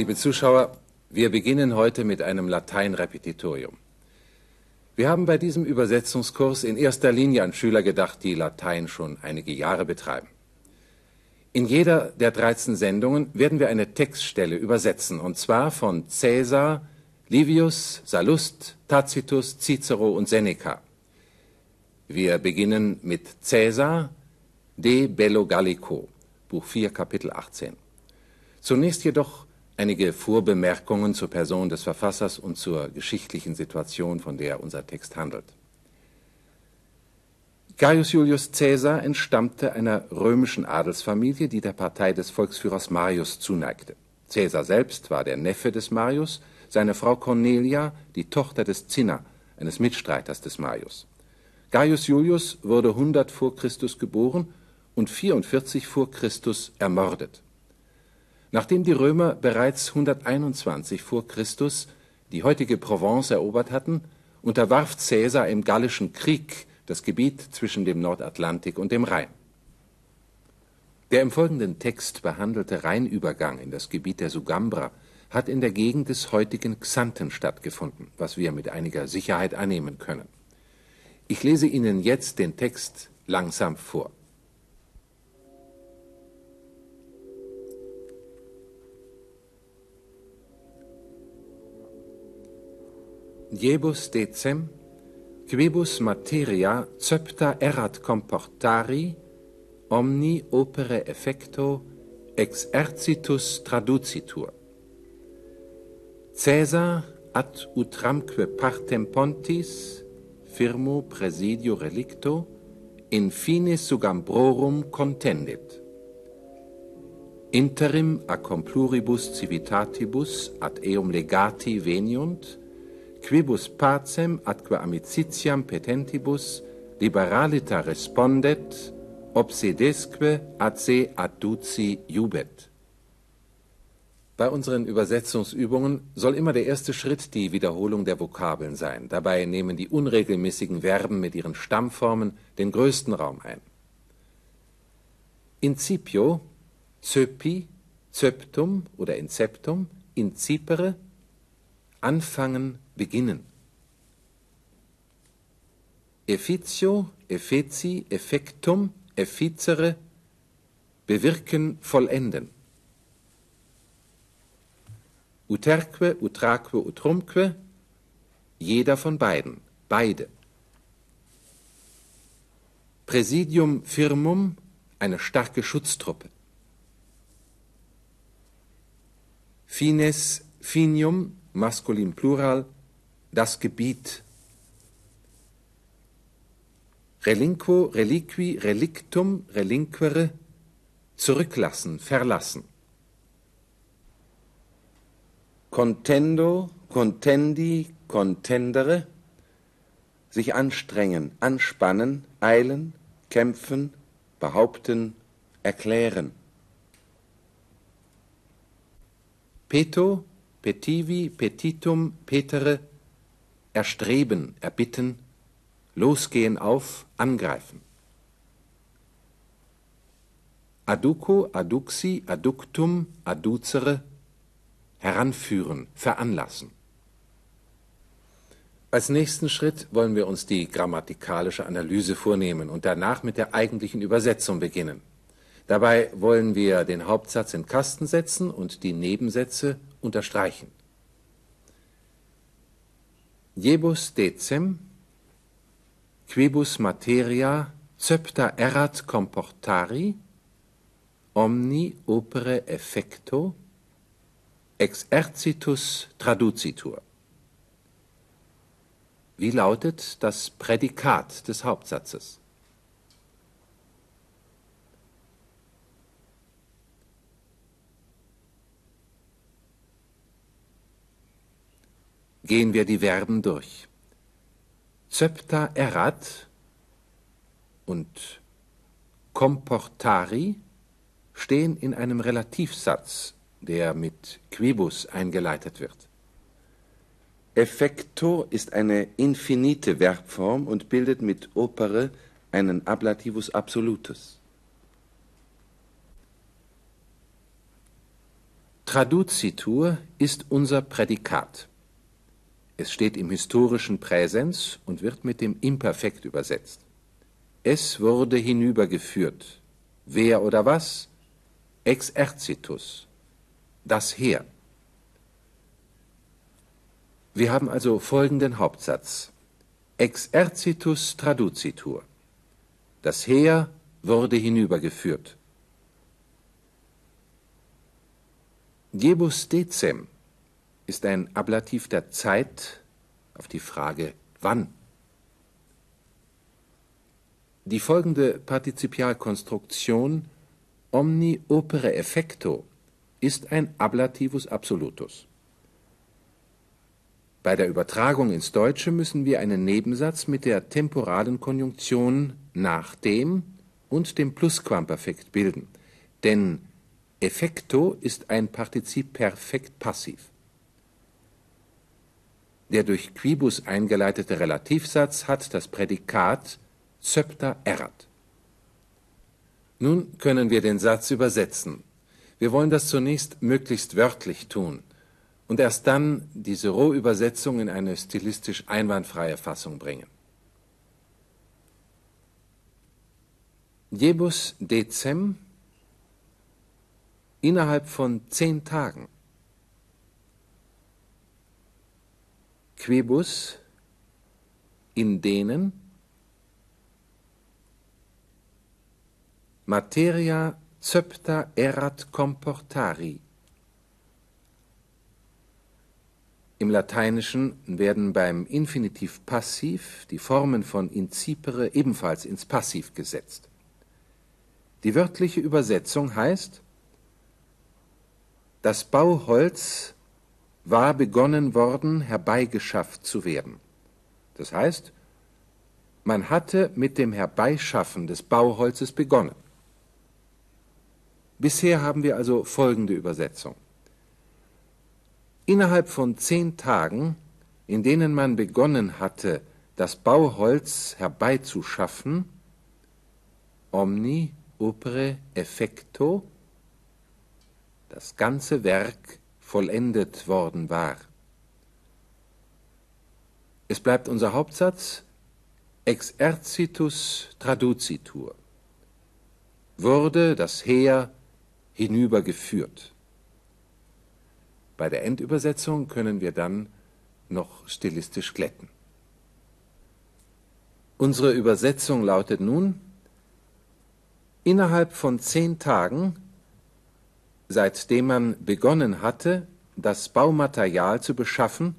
Liebe Zuschauer, wir beginnen heute mit einem Lateinrepetitorium. Wir haben bei diesem Übersetzungskurs in erster Linie an Schüler gedacht, die Latein schon einige Jahre betreiben. In jeder der 13 Sendungen werden wir eine Textstelle übersetzen, und zwar von Caesar, Livius, Sallust, Tacitus, Cicero und Seneca. Wir beginnen mit Caesar, De Bello Gallico, Buch 4, Kapitel 18. Zunächst jedoch einige Vorbemerkungen zur Person des Verfassers und zur geschichtlichen Situation, von der unser Text handelt. Gaius Julius Caesar entstammte einer römischen Adelsfamilie, die der Partei des Volksführers Marius zuneigte. Caesar selbst war der Neffe des Marius, seine Frau Cornelia die Tochter des Cinna, eines Mitstreiters des Marius. Gaius Julius wurde 100 vor Christus geboren und 44 vor Christus ermordet. Nachdem die Römer bereits 121 vor Christus die heutige Provence erobert hatten, unterwarf Caesar im Gallischen Krieg das Gebiet zwischen dem Nordatlantik und dem Rhein. Der im folgenden Text behandelte Rheinübergang in das Gebiet der Sugambra hat in der Gegend des heutigen Xanten stattgefunden, was wir mit einiger Sicherheit annehmen können. Ich lese Ihnen jetzt den Text langsam vor. diebus decem, quibus materia cepta erat comportari, omni opere effecto exercitus traducitur. Caesar ad utramque partem pontis firmo presidio relicto in fine sugambrorum contendit. Interim a compluribus civitatibus ad eum legati veniunt, quibus pacem atque amicitiam petentibus liberalita respondet, obsedesque ad se adduci jubet. Bei unseren Übersetzungsübungen soll immer der erste Schritt die Wiederholung der Vokabeln sein. Dabei nehmen die unregelmäßigen Verben mit ihren Stammformen den größten Raum ein. Incipio, zöpi, zöptum oder inceptum, incipere, anfangen, beginnen. Efficio, effeci, effectum, efficere, bewirken, vollenden. Uterque, utraque, utrumque, jeder von beiden, beide. Präsidium firmum, eine starke Schutztruppe. Fines finium, maskulin plural, das Gebiet. Relinquo, reliqui, relictum, relinquere, zurücklassen, verlassen. Contendo, contendi, contendere, sich anstrengen, anspannen, eilen, kämpfen, behaupten, erklären. Peto, petivi, petitum, petere, erstreben, erbitten, losgehen auf, angreifen. Aduco, adduxi, adductum, adducere, heranführen, veranlassen. Als nächsten Schritt wollen wir uns die grammatikalische Analyse vornehmen und danach mit der eigentlichen Übersetzung beginnen. Dabei wollen wir den Hauptsatz in Kasten setzen und die Nebensätze unterstreichen. Jebus decem, quibus materia cepta erat comportari, omni opere effecto, exercitus traducitur. Wie lautet das Prädikat des Hauptsatzes? Gehen wir die Verben durch. Zöpta erat und comportari stehen in einem Relativsatz, der mit quibus eingeleitet wird. Effecto ist eine infinite Verbform und bildet mit opere einen Traduzitur ist unser Prädikat. Es steht im historischen Präsens und wird mit dem Imperfekt übersetzt. Es wurde hinübergeführt. Wer oder was? Exercitus. Das Heer. Wir haben also folgenden Hauptsatz. Exercitus traducitur. Das Heer wurde hinübergeführt. Gebus decem ist ein Ablativ der Zeit auf die Frage wann. Die folgende Partizipialkonstruktion omni opere effecto ist ein Ablativus absolutus. Bei der Übertragung ins Deutsche müssen wir einen Nebensatz mit der temporalen Konjunktion nach dem und dem Plusquamperfekt bilden, denn effecto ist ein Partizip perfekt passiv. Der durch quibus eingeleitete Relativsatz hat das Prädikat Zöpter erat. Nun können wir den Satz übersetzen. Wir wollen das zunächst möglichst wörtlich tun und erst dann diese Rohübersetzung in eine stilistisch einwandfreie Fassung bringen. Jebus decem innerhalb von zehn Tagen. Quibus in denen materia zöpta erat comportari. Im Lateinischen werden beim Infinitiv passiv die Formen von incipere ebenfalls ins Passiv gesetzt. Die wörtliche Übersetzung heißt, das Bauholz war begonnen worden, herbeigeschafft zu werden. Das heißt, man hatte mit dem Herbeischaffen des Bauholzes begonnen. Bisher haben wir also folgende Übersetzung. Innerhalb von zehn Tagen, in denen man begonnen hatte, das Bauholz herbeizuschaffen, omni opere effecto, das ganze Werk vollendet worden war. Es bleibt unser Hauptsatz Exercitus traducitur. Wurde das Heer hinübergeführt. Bei der Endübersetzung können wir dann noch stilistisch glätten. Unsere Übersetzung lautet nun, innerhalb von zehn Tagen seitdem man begonnen hatte, das Baumaterial zu beschaffen,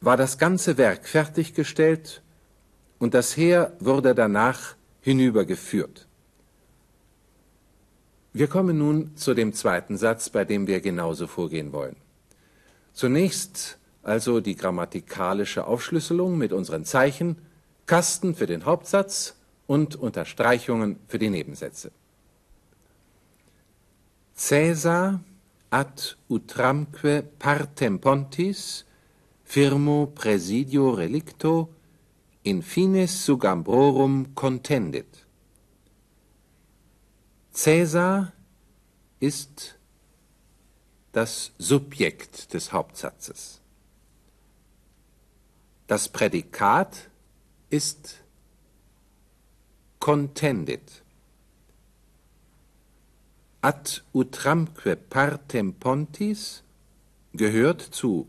war das ganze Werk fertiggestellt und das Heer wurde danach hinübergeführt. Wir kommen nun zu dem zweiten Satz, bei dem wir genauso vorgehen wollen. Zunächst also die grammatikalische Aufschlüsselung mit unseren Zeichen, Kasten für den Hauptsatz und Unterstreichungen für die Nebensätze. Caesar ad utramque partem pontis firmo presidio relicto in fines sugambrorum contendit. Caesar ist das Subjekt des Hauptsatzes. Das Prädikat ist contendit. Ad utramque partem pontis gehört zu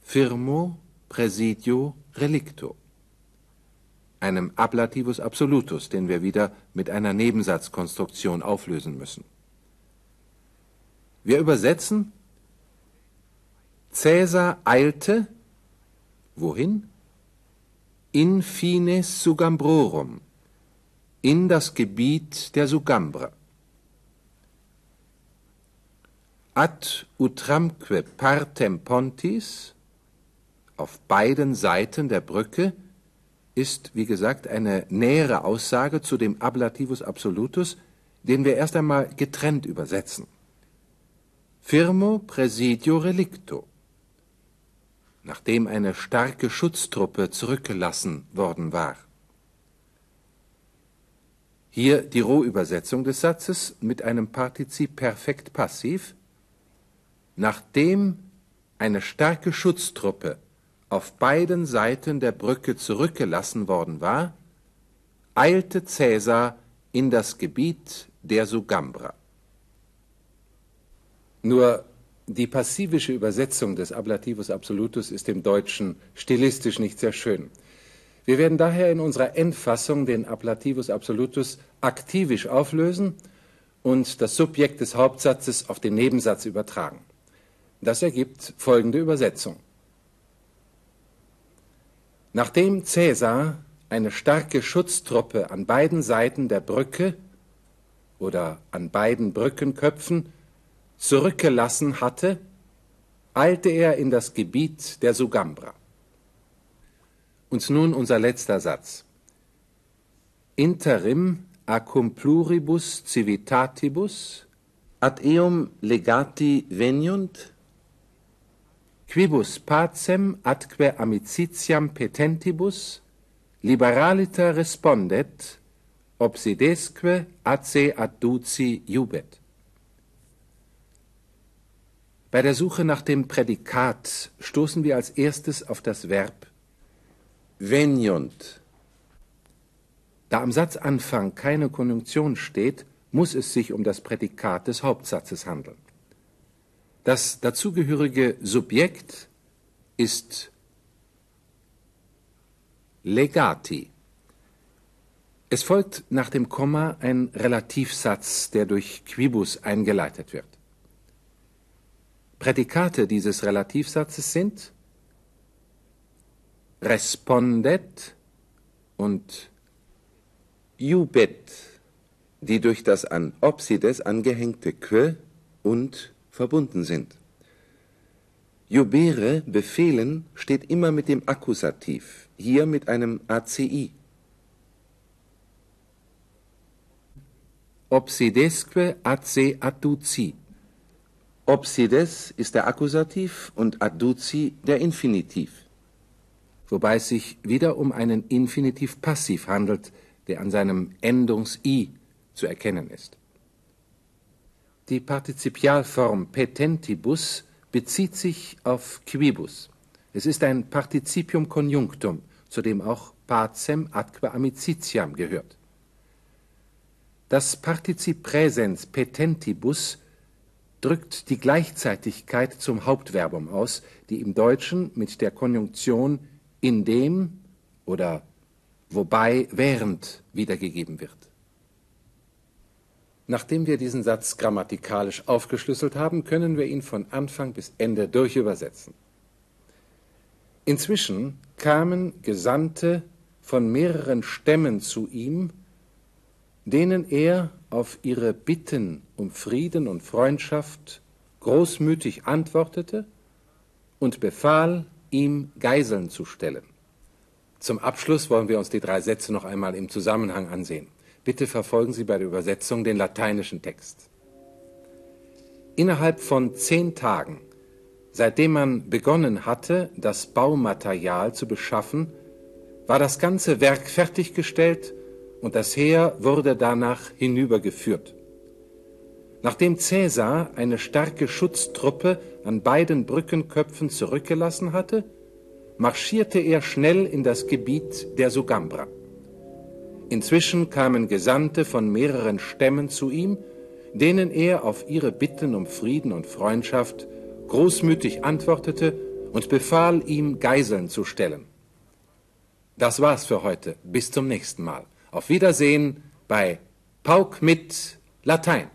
firmo presidio relicto, einem Ablativus absolutus, den wir wieder mit einer Nebensatzkonstruktion auflösen müssen. Wir übersetzen Caesar eilte wohin? In fines Sugambrorum, in das Gebiet der Sugambrer ad utramque partem pontis, auf beiden Seiten der Brücke, ist, wie gesagt, eine nähere Aussage zu dem Ablativus absolutus, den wir erst einmal getrennt übersetzen. Firmo presidio relicto. Nachdem eine starke Schutztruppe zurückgelassen worden war. Hier die Rohübersetzung des Satzes mit einem Partizip perfekt passiv nachdem eine starke Schutztruppe auf beiden Seiten der Brücke zurückgelassen worden war, eilte Caesar in das Gebiet der Sugambra. Nur die passivische Übersetzung des Ablativus Absolutus ist im Deutschen stilistisch nicht sehr schön. Wir werden daher in unserer Endfassung den Ablativus Absolutus aktivisch auflösen und das Subjekt des Hauptsatzes auf den Nebensatz übertragen. Das ergibt folgende Übersetzung. Nachdem Caesar eine starke Schutztruppe an beiden Seiten der Brücke oder an beiden Brückenköpfen zurückgelassen hatte, eilte er in das Gebiet der Sugambra. Und nun unser letzter Satz. Interim acum pluribus civitatibus ad eum legati veniunt quibus pacem atque amicitiam petentibus liberaliter respondet obsidesque ace adduci jubet bei der Suche nach dem Prädikat stoßen wir als erstes auf das Verb veniunt. Da am Satzanfang keine Konjunktion steht, muss es sich um das Prädikat des Hauptsatzes handeln. Das dazugehörige Subjekt ist legati. Es folgt nach dem Komma ein Relativsatz, der durch quibus eingeleitet wird. Prädikate dieses Relativsatzes sind respondet und jubet, die durch das an Obsides angehängte que und verbunden sind. Jubere, befehlen, steht immer mit dem Akkusativ, hier mit einem ACI. Obsidesque AC adduci. Obsides ist der Akkusativ und adduci der Infinitiv. Wobei es sich wieder um einen Infinitiv passiv handelt, der an seinem Endungs-i zu erkennen ist. Die Partizipialform petentibus bezieht sich auf quibus. Es ist ein Partizipium conjunctum, zu dem auch pacem atque amicitiam gehört. Das Partizip Präsens petentibus drückt die Gleichzeitigkeit zum Hauptverbum aus, die im Deutschen mit der Konjunktion in dem oder wobei während wiedergegeben wird. Nachdem wir diesen Satz grammatikalisch aufgeschlüsselt haben, können wir ihn von Anfang bis Ende durchübersetzen. Inzwischen kamen Gesandte von mehreren Stämmen zu ihm, denen er auf ihre Bitten um Frieden und Freundschaft großmütig antwortete und befahl, ihm Geiseln zu stellen. Zum Abschluss wollen wir uns die drei Sätze noch einmal im Zusammenhang ansehen. Bitte verfolgen Sie bei der Übersetzung den lateinischen Text. Innerhalb von zehn Tagen, seitdem man begonnen hatte, das Baumaterial zu beschaffen, war das ganze Werk fertiggestellt und das Heer wurde danach hinübergeführt. Nachdem Caesar eine starke Schutztruppe an beiden Brückenköpfen zurückgelassen hatte, marschierte er schnell in das Gebiet der Sugambra. Inzwischen kamen Gesandte von mehreren Stämmen zu ihm, denen er auf ihre Bitten um Frieden und Freundschaft großmütig antwortete und befahl ihm Geiseln zu stellen. Das war's für heute. Bis zum nächsten Mal. Auf Wiedersehen bei Pauk mit Latein.